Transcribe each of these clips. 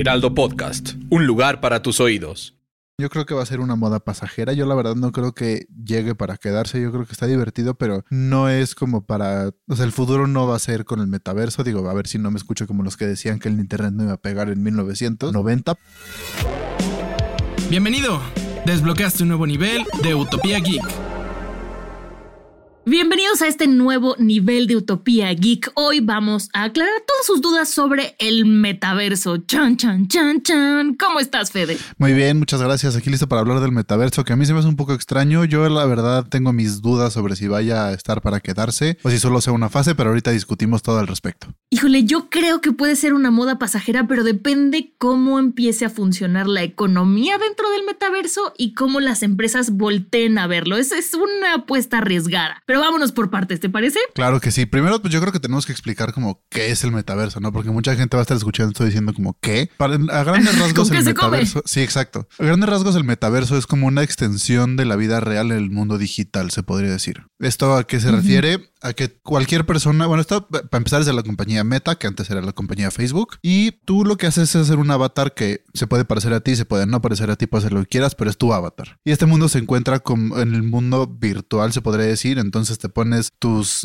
Heraldo Podcast, un lugar para tus oídos. Yo creo que va a ser una moda pasajera. Yo la verdad no creo que llegue para quedarse. Yo creo que está divertido, pero no es como para... O sea, el futuro no va a ser con el metaverso. Digo, a ver si no me escucho como los que decían que el Internet no iba a pegar en 1990. Bienvenido. Desbloqueaste un nuevo nivel de Utopía Geek. Bienvenidos a este nuevo nivel de Utopía Geek. Hoy vamos a aclarar todas sus dudas sobre el metaverso. Chan, chan, chan, chan. ¿Cómo estás, Fede? Muy bien, muchas gracias. Aquí listo para hablar del metaverso, que a mí se me hace un poco extraño. Yo, la verdad, tengo mis dudas sobre si vaya a estar para quedarse o si solo sea una fase, pero ahorita discutimos todo al respecto. Híjole, yo creo que puede ser una moda pasajera, pero depende cómo empiece a funcionar la economía dentro del metaverso y cómo las empresas volteen a verlo. Es, es una apuesta arriesgada. Pero vámonos por partes, ¿te parece? Claro que sí. Primero, pues yo creo que tenemos que explicar como qué es el metaverso, ¿no? Porque mucha gente va a estar escuchando esto diciendo como qué. Para, a grandes rasgos el metaverso. Sí, exacto. A grandes rasgos el metaverso es como una extensión de la vida real en el mundo digital, se podría decir. ¿Esto a qué se refiere? A que cualquier persona, bueno, esto para empezar es de la compañía Meta, que antes era la compañía Facebook, y tú lo que haces es hacer un avatar que se puede parecer a ti, se puede no parecer a ti, puede hacer lo que quieras, pero es tu avatar. Y este mundo se encuentra como en el mundo virtual, se podría decir, entonces te pones tus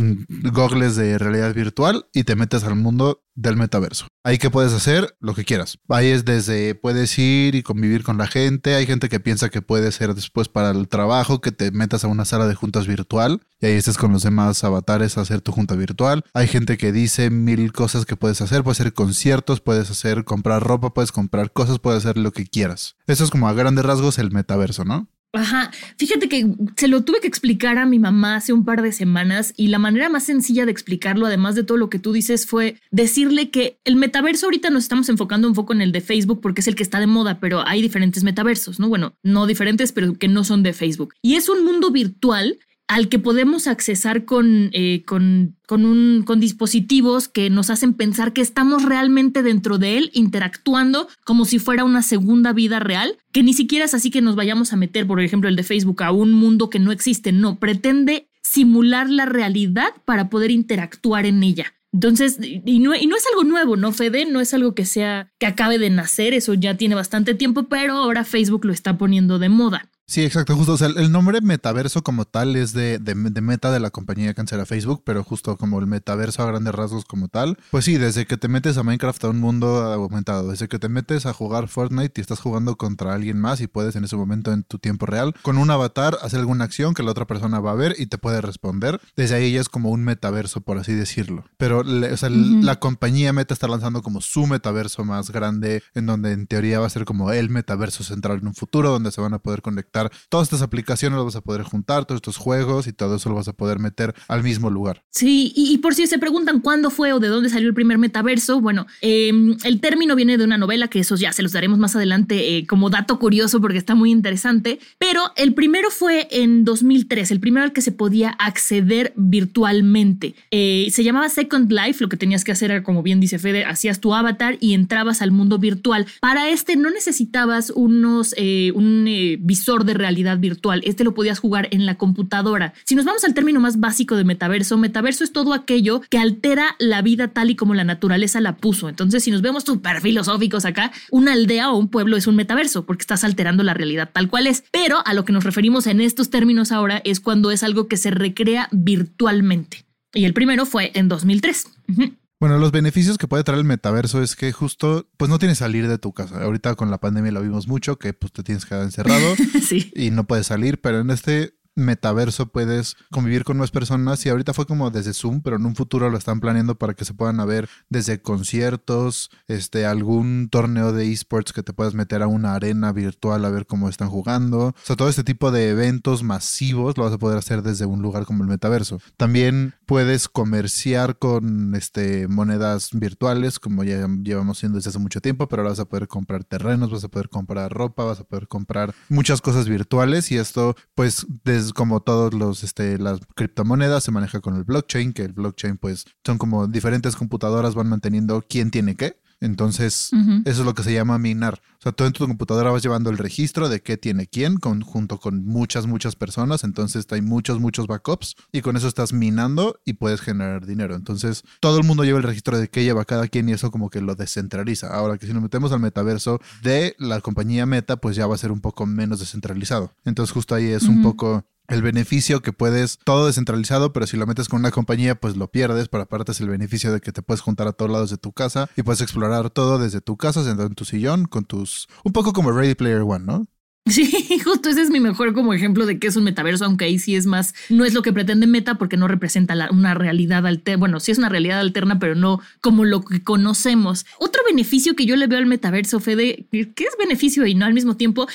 gogles de realidad virtual y te metes al mundo del metaverso. Ahí que puedes hacer lo que quieras. Ahí es desde puedes ir y convivir con la gente. Hay gente que piensa que puede ser después para el trabajo, que te metas a una sala de juntas virtual y ahí estés con los demás avatares a hacer tu junta virtual. Hay gente que dice mil cosas que puedes hacer. Puedes hacer conciertos, puedes hacer comprar ropa, puedes comprar cosas, puedes hacer lo que quieras. Eso es como a grandes rasgos el metaverso, ¿no? Ajá, fíjate que se lo tuve que explicar a mi mamá hace un par de semanas y la manera más sencilla de explicarlo, además de todo lo que tú dices, fue decirle que el metaverso ahorita nos estamos enfocando un poco en el de Facebook porque es el que está de moda, pero hay diferentes metaversos, ¿no? Bueno, no diferentes, pero que no son de Facebook. Y es un mundo virtual al que podemos accesar con, eh, con, con, dispositivos que nos hacen pensar que estamos realmente dentro de él, interactuando como si fuera una segunda vida real, que ni siquiera es así que nos vayamos a meter, por ejemplo, el de Facebook, a un mundo que no existe, no, pretende simular la realidad para poder interactuar en ella. Entonces, y no, y no, es algo nuevo, ¿no, Fede? No es algo que sea que acabe de nacer, eso ya tiene bastante tiempo, pero ahora Facebook lo está poniendo de moda. Sí, exacto, justo. O sea, el nombre metaverso como tal es de, de, de, meta de la compañía que a Facebook, pero justo como el metaverso a grandes rasgos como tal. Pues sí, desde que te metes a Minecraft a un mundo aumentado, desde que te metes a jugar Fortnite y estás jugando contra alguien más y puedes en ese momento en tu tiempo real, con un avatar, hacer alguna acción que la otra persona va a ver y te puede responder. Desde ahí ya es como un metaverso, por así decirlo. Pero o sea, uh -huh. la compañía Meta está lanzando como su metaverso más grande, en donde en teoría va a ser como el metaverso central en un futuro, donde se van a poder conectar todas estas aplicaciones las vas a poder juntar, todos estos juegos y todo eso lo vas a poder meter al mismo lugar. Sí, y, por si se preguntan cuándo fue o de dónde salió el primer metaverso, bueno, eh, el término viene de una novela que esos ya se los daremos más adelante eh, como dato curioso porque está muy interesante, pero el primero fue en 2003, el primero al que se podía acceder virtualmente. Eh, se llamaba Second Life, lo que tenías que hacer era, como bien dice Fede, hacías tu avatar y entrabas al mundo virtual. Para este no necesitabas unos, eh, un visor de realidad virtual. Este lo podías jugar en la computadora. Si nos vamos al término más básico de metaverso, metaverso es todo aquello que altera la vida tal y como la naturaleza la puso. Entonces, si nos vemos súper filosóficos acá, una aldea o un pueblo es un metaverso porque estás alterando la realidad tal cual es. Pero a lo que nos referimos en estos términos ahora es cuando es algo que se recrea virtualmente. Y el primero fue en 2003. Uh -huh. Bueno, los beneficios que puede traer el metaverso es que justo, pues no tienes que salir de tu casa. Ahorita con la pandemia lo vimos mucho, que pues te tienes que quedar encerrado sí. y no puedes salir, pero en este metaverso puedes convivir con más personas y ahorita fue como desde Zoom, pero en un futuro lo están planeando para que se puedan ver desde conciertos, este, algún torneo de esports que te puedas meter a una arena virtual a ver cómo están jugando. O sea, todo este tipo de eventos masivos lo vas a poder hacer desde un lugar como el metaverso. También puedes comerciar con este, monedas virtuales, como ya llevamos haciendo desde hace mucho tiempo, pero ahora vas a poder comprar terrenos, vas a poder comprar ropa, vas a poder comprar muchas cosas virtuales y esto, pues, desde como todos los, este, las criptomonedas se maneja con el blockchain, que el blockchain, pues, son como diferentes computadoras van manteniendo quién tiene qué. Entonces, eso es lo que se llama minar. O sea, tú en tu computadora vas llevando el registro de qué tiene quién, con, junto con muchas, muchas personas. Entonces, hay muchos, muchos backups y con eso estás minando y puedes generar dinero. Entonces, todo el mundo lleva el registro de qué lleva cada quien y eso como que lo descentraliza. Ahora que si nos metemos al metaverso de la compañía Meta, pues ya va a ser un poco menos descentralizado. Entonces, justo ahí es un poco el beneficio que puedes, todo descentralizado, pero si lo metes con una compañía, pues lo pierdes, pero aparte es el beneficio de que te puedes juntar a todos lados de tu casa y puedes explorar todo desde tu casa, sentado en tu sillón, con tus, un poco como Ready Player One, ¿no? Sí, justo ese es mi mejor como ejemplo de que es un metaverso, aunque ahí sí es más, no es lo que pretende Meta porque no representa una realidad alterna, bueno, sí es una realidad alterna, pero no como lo que conocemos. Otro beneficio que yo le veo al metaverso, Fede, que es beneficio y no al mismo tiempo,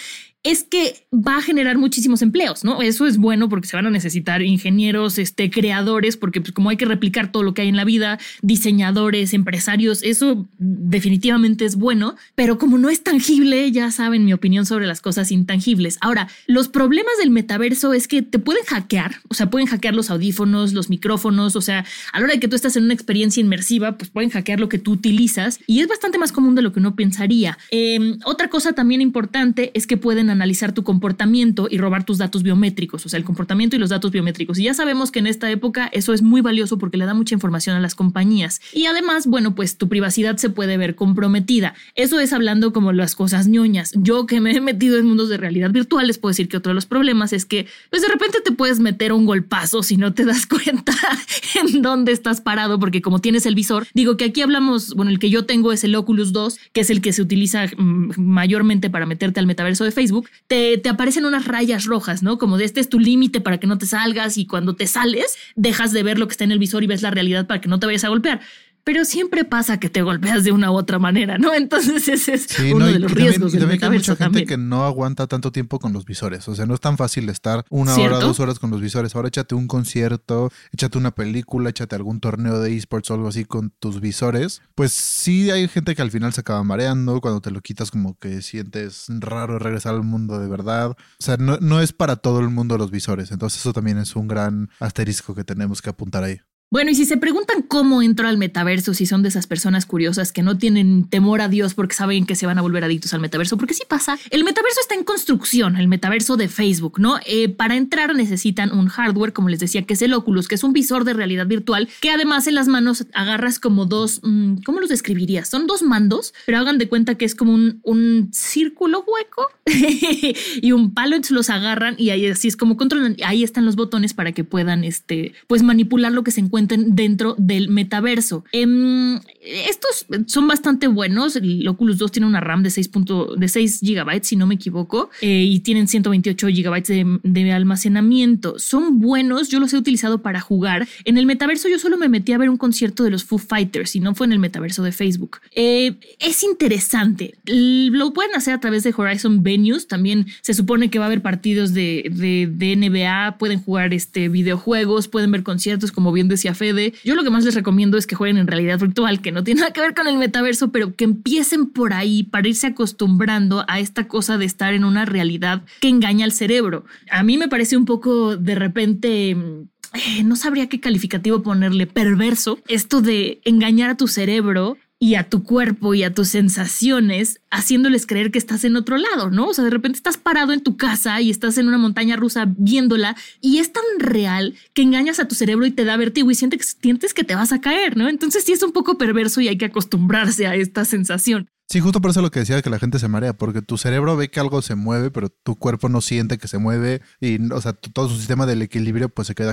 es que va a generar muchísimos empleos, ¿no? Eso es bueno porque se van a necesitar ingenieros, este, creadores, porque pues, como hay que replicar todo lo que hay en la vida, diseñadores, empresarios, eso definitivamente es bueno, pero como no es tangible, ya saben mi opinión sobre las cosas intangibles. Ahora, los problemas del metaverso es que te pueden hackear, o sea, pueden hackear los audífonos, los micrófonos, o sea, a la hora de que tú estás en una experiencia inmersiva, pues pueden hackear lo que tú utilizas y es bastante más común de lo que uno pensaría. Em, otra cosa también importante es que pueden analizar tu comportamiento y robar tus datos biométricos, o sea, el comportamiento y los datos biométricos. Y ya sabemos que en esta época eso es muy valioso porque le da mucha información a las compañías. Y además, bueno, pues tu privacidad se puede ver comprometida. Eso es hablando como las cosas ñoñas. Yo que me he metido en mundos de realidad virtual, les puedo decir que otro de los problemas es que, pues de repente te puedes meter un golpazo si no te das cuenta en dónde estás parado, porque como tienes el visor, digo que aquí hablamos, bueno, el que yo tengo es el Oculus 2, que es el que se utiliza mm, mayormente para meterte al metaverso de Facebook te, te aparecen unas rayas rojas, ¿no? Como de este es tu límite para que no te salgas y cuando te sales dejas de ver lo que está en el visor y ves la realidad para que no te vayas a golpear pero siempre pasa que te golpeas de una u otra manera, ¿no? Entonces ese es uno de los riesgos también, y también hay mucha gente que no aguanta tanto tiempo con los visores, o sea, no es tan fácil estar una hora, dos horas con los visores. Ahora échate un concierto, échate una película, échate algún torneo de esports o algo así con tus visores. Pues sí hay gente que al final se acaba mareando, cuando te lo quitas como que sientes raro regresar al mundo de verdad. O sea, no, no es para todo el mundo los visores, entonces eso también es un gran asterisco que tenemos que apuntar ahí. Bueno, y si se preguntan cómo entro al metaverso, si son de esas personas curiosas que no tienen temor a Dios porque saben que se van a volver adictos al metaverso, porque sí pasa, el metaverso está en construcción, el metaverso de Facebook, ¿no? Eh, para entrar necesitan un hardware, como les decía, que es el Oculus, que es un visor de realidad virtual, que además en las manos agarras como dos, mm, ¿cómo los describirías? Son dos mandos, pero hagan de cuenta que es como un, un círculo hueco y un palo, entonces los agarran y ahí así es como controlan, ahí están los botones para que puedan, este, pues manipular lo que se encuentra dentro del metaverso. Em, estos son bastante buenos. El Oculus 2 tiene una RAM de 6, de 6 GB, si no me equivoco, eh, y tienen 128 GB de, de, almacenamiento. Son buenos, yo los he utilizado para jugar. En el metaverso yo solo me metí a ver un concierto de los Foo Fighters y no fue en el metaverso de Facebook. Eh, es interesante. Lo pueden hacer a través de Horizon Venues. También se supone que va a haber partidos de, de, de NBA, pueden jugar este, videojuegos, pueden ver conciertos, como bien decía Fede. Yo lo que más les recomiendo es que jueguen en realidad virtual, que no tiene nada que ver con el metaverso, pero que empiecen por ahí para irse acostumbrando a esta cosa de estar en una realidad que engaña al cerebro. A mí me parece un poco de repente eh, no sabría qué calificativo ponerle, perverso, esto de engañar a tu cerebro y a tu cuerpo y a tus sensaciones, haciéndoles creer que estás en otro lado, ¿no? O sea, de repente estás parado en tu casa y estás en una montaña rusa viéndola y es tan real que engañas a tu cerebro y te da vértigo y sientes, que te vas a caer, ¿no? Entonces sí es un poco perverso y hay que acostumbrarse a esta sensación. Sí, justo por eso lo que decía que la gente se marea, porque tu cerebro ve que algo se mueve, pero tu cuerpo no siente que se mueve y, o sea, todo su sistema del equilibrio pues se queda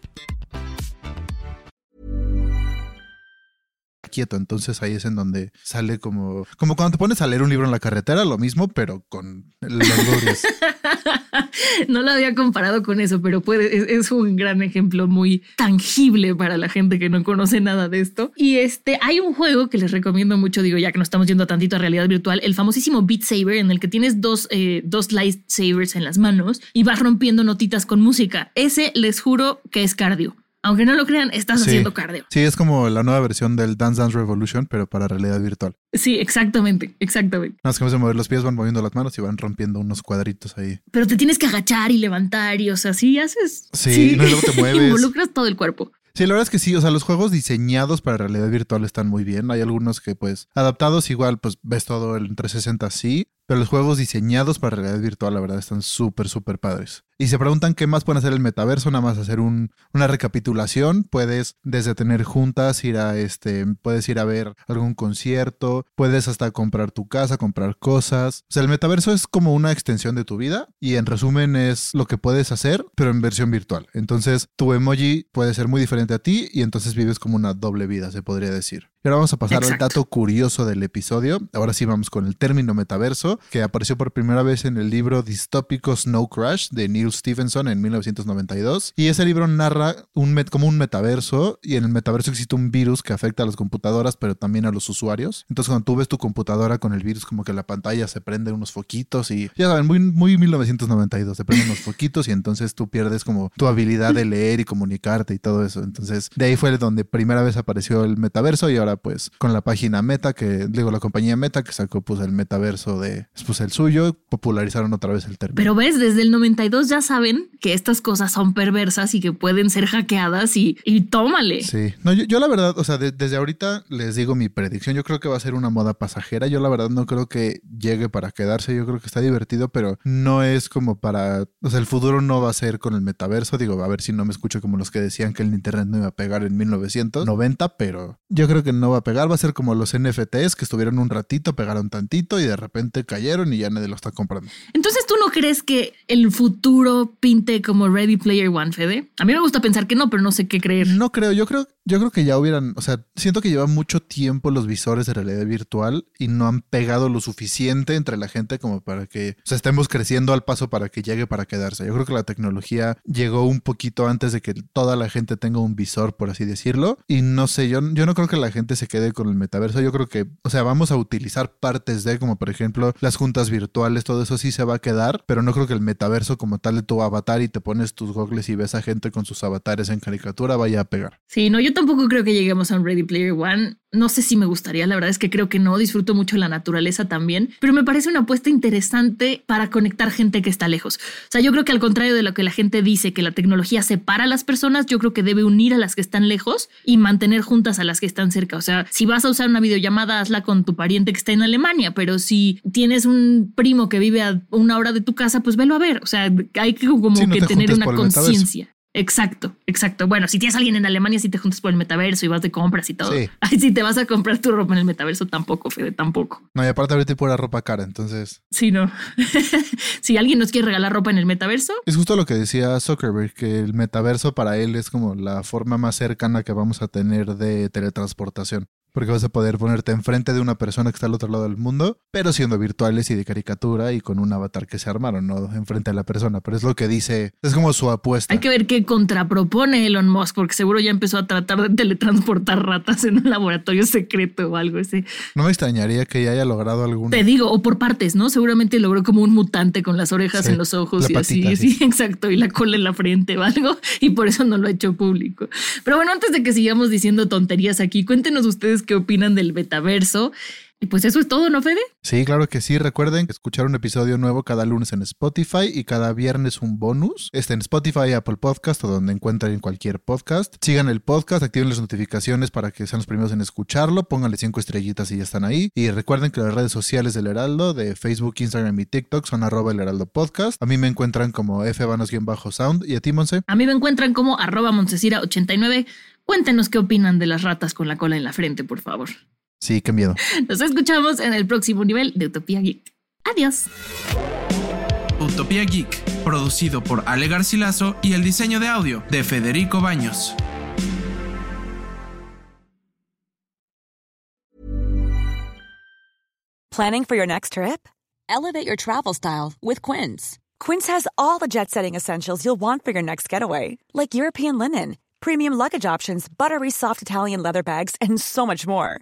quieto. Entonces ahí es en donde sale como, como cuando te pones a leer un libro en la carretera, lo mismo, pero con los dobles. no lo había comparado con eso, pero puede, es, un gran ejemplo muy tangible para la gente que no conoce nada de esto. Y este, hay un juego que les recomiendo mucho, digo, ya que nos estamos yendo tantito a realidad virtual, el famosísimo Beat Saber, en el que tienes dos, eh, dos lightsabers en las manos y vas rompiendo notitas con música. Ese les juro que es cardio aunque no lo crean, estás haciendo cardio. Sí, es como la nueva versión del Dance Dance Revolution, pero para realidad virtual. Sí, exactamente, exactamente. Nada más que mover los pies, van moviendo las manos y van rompiendo unos cuadritos ahí. Pero te tienes que agachar y levantar y, o sea, sí haces. Sí, no, luego te mueves. Involucras todo el cuerpo. Sí, la verdad es que sí, o sea, los juegos diseñados para realidad virtual están muy bien. Hay algunos que pues adaptados igual, pues ves todo el 360 sí, pero los juegos diseñados para realidad virtual, la verdad, están súper, súper padres. Y se preguntan qué más pueden hacer el metaverso, nada más hacer un, una recapitulación. Puedes desde tener juntas, ir a este, puedes ir a ver algún concierto, puedes hasta comprar tu casa, comprar cosas. O sea, el metaverso es como una extensión de tu vida y en resumen es lo que puedes hacer, pero en versión virtual. Entonces, tu emoji puede ser muy diferente a ti y entonces vives como una doble vida, se podría decir. Y ahora vamos a pasar al dato curioso del episodio. Ahora sí vamos con el término metaverso, que apareció por primera vez en el libro distópico Snow Crash de Neil Stephenson en 1992. Y ese libro narra un como un metaverso, y en el metaverso existe un virus que afecta a las computadoras, pero también a los usuarios. Entonces, cuando tú ves tu computadora con el virus, como que la pantalla se prende unos foquitos y ya saben, muy, muy 1992, se prenden unos foquitos y entonces tú pierdes como tu habilidad de leer y comunicarte y todo eso. Entonces, de ahí fue donde primera vez apareció el metaverso y ahora pues con la página Meta, que digo la compañía Meta que sacó pues el metaverso de pues el suyo, popularizaron otra vez el término. Pero ves, desde el 92 ya saben que estas cosas son perversas y que pueden ser hackeadas y, y tómale. Sí, no, yo, la verdad, o sea, desde ahorita les digo mi predicción, yo creo que va a ser una moda pasajera, yo la verdad no creo que llegue para quedarse, yo creo que está divertido, pero no es como para, o sea, el futuro no va a ser con el metaverso, digo, a ver si no me escucho como los que decían que el internet no iba a pegar en 1990, pero yo creo que no va a pegar, va a ser como los NFTs que estuvieron un ratito, pegaron tantito y de repente cayeron y ya nadie lo está comprando. Entonces, ¿tú no crees que el futuro pinte como Ready Player One, Fede? A mí me gusta pensar que no, pero no sé qué creer. No creo, yo creo, yo creo que ya hubieran, o sea, siento que lleva mucho tiempo los visores de realidad virtual y no han pegado lo suficiente entre la gente como para que, o sea, estemos creciendo al paso para que llegue para quedarse. Yo creo que la tecnología llegó un poquito antes de que toda la gente tenga un visor, por así decirlo, y no sé, yo, yo no creo que la gente se quede con el metaverso. Yo creo que, o sea, vamos a utilizar partes de, como por ejemplo, las juntas virtuales, todo eso sí se va a quedar, pero no creo que el metaverso como tal de tu avatar y te pones tus gogles y ves a gente con sus avatares en caricatura vaya a pegar. Sí, no, yo tampoco creo que lleguemos a un Ready Player One. No sé si me gustaría, la verdad es que creo que no, disfruto mucho la naturaleza también, pero me parece una apuesta interesante para conectar gente que está lejos. O sea, yo creo que al contrario de lo que la gente dice, que la tecnología separa a las personas, yo creo que debe unir a las que están lejos y mantener juntas a las que están cerca. O sea, si vas a usar una videollamada, hazla con tu pariente que está en Alemania, pero si tienes un primo que vive a una hora de tu casa, pues velo a ver. O sea, hay que como que tener una conciencia. Exacto, exacto. Bueno, si tienes a alguien en Alemania, si te juntas por el metaverso y vas de compras y todo. Sí. Ay, si te vas a comprar tu ropa en el metaverso, tampoco, Fede, tampoco. No, y aparte ahorita la ropa cara, entonces. Sí, no. si alguien nos quiere regalar ropa en el metaverso. Es justo lo que decía Zuckerberg, que el metaverso para él es como la forma más cercana que vamos a tener de teletransportación. Porque vas a poder ponerte enfrente de una persona que está al otro lado del mundo, pero siendo virtuales y de caricatura y con un avatar que se armaron, no enfrente de la persona. Pero es lo que dice, es como su apuesta. Hay que ver qué contrapropone Elon Musk, porque seguro ya empezó a tratar de teletransportar ratas en un laboratorio secreto o algo así. No me extrañaría que ya haya logrado algún. Te digo, o por partes, ¿no? Seguramente logró como un mutante con las orejas en los ojos y así, sí, exacto, y la cola en la frente o algo, y por eso no lo ha hecho público. Pero bueno, antes de que sigamos diciendo tonterías aquí, cuéntenos ustedes qué opinan del metaverso. Y pues eso es todo, ¿no, Fede? Sí, claro que sí. Recuerden escuchar un episodio nuevo cada lunes en Spotify y cada viernes un bonus. Este en Spotify, Apple Podcast o donde encuentren cualquier podcast. Sigan el podcast, activen las notificaciones para que sean los primeros en escucharlo. Pónganle cinco estrellitas y ya están ahí. Y recuerden que las redes sociales del Heraldo, de Facebook, Instagram y TikTok, son arroba el Heraldo Podcast. A mí me encuentran como fbanos-sound y a ti, Monse. A mí me encuentran como arroba Montesira89. Cuéntenos qué opinan de las ratas con la cola en la frente, por favor. Sí, qué miedo. Nos escuchamos en el próximo nivel de Utopía Geek. Adiós. Utopía Geek, producido por Ale Garcilaso y el diseño de audio de Federico Baños. Planning for your next trip? Elevate your travel style with Quince. Quince has all the jet-setting essentials you'll want for your next getaway, like European linen, premium luggage options, buttery soft Italian leather bags, and so much more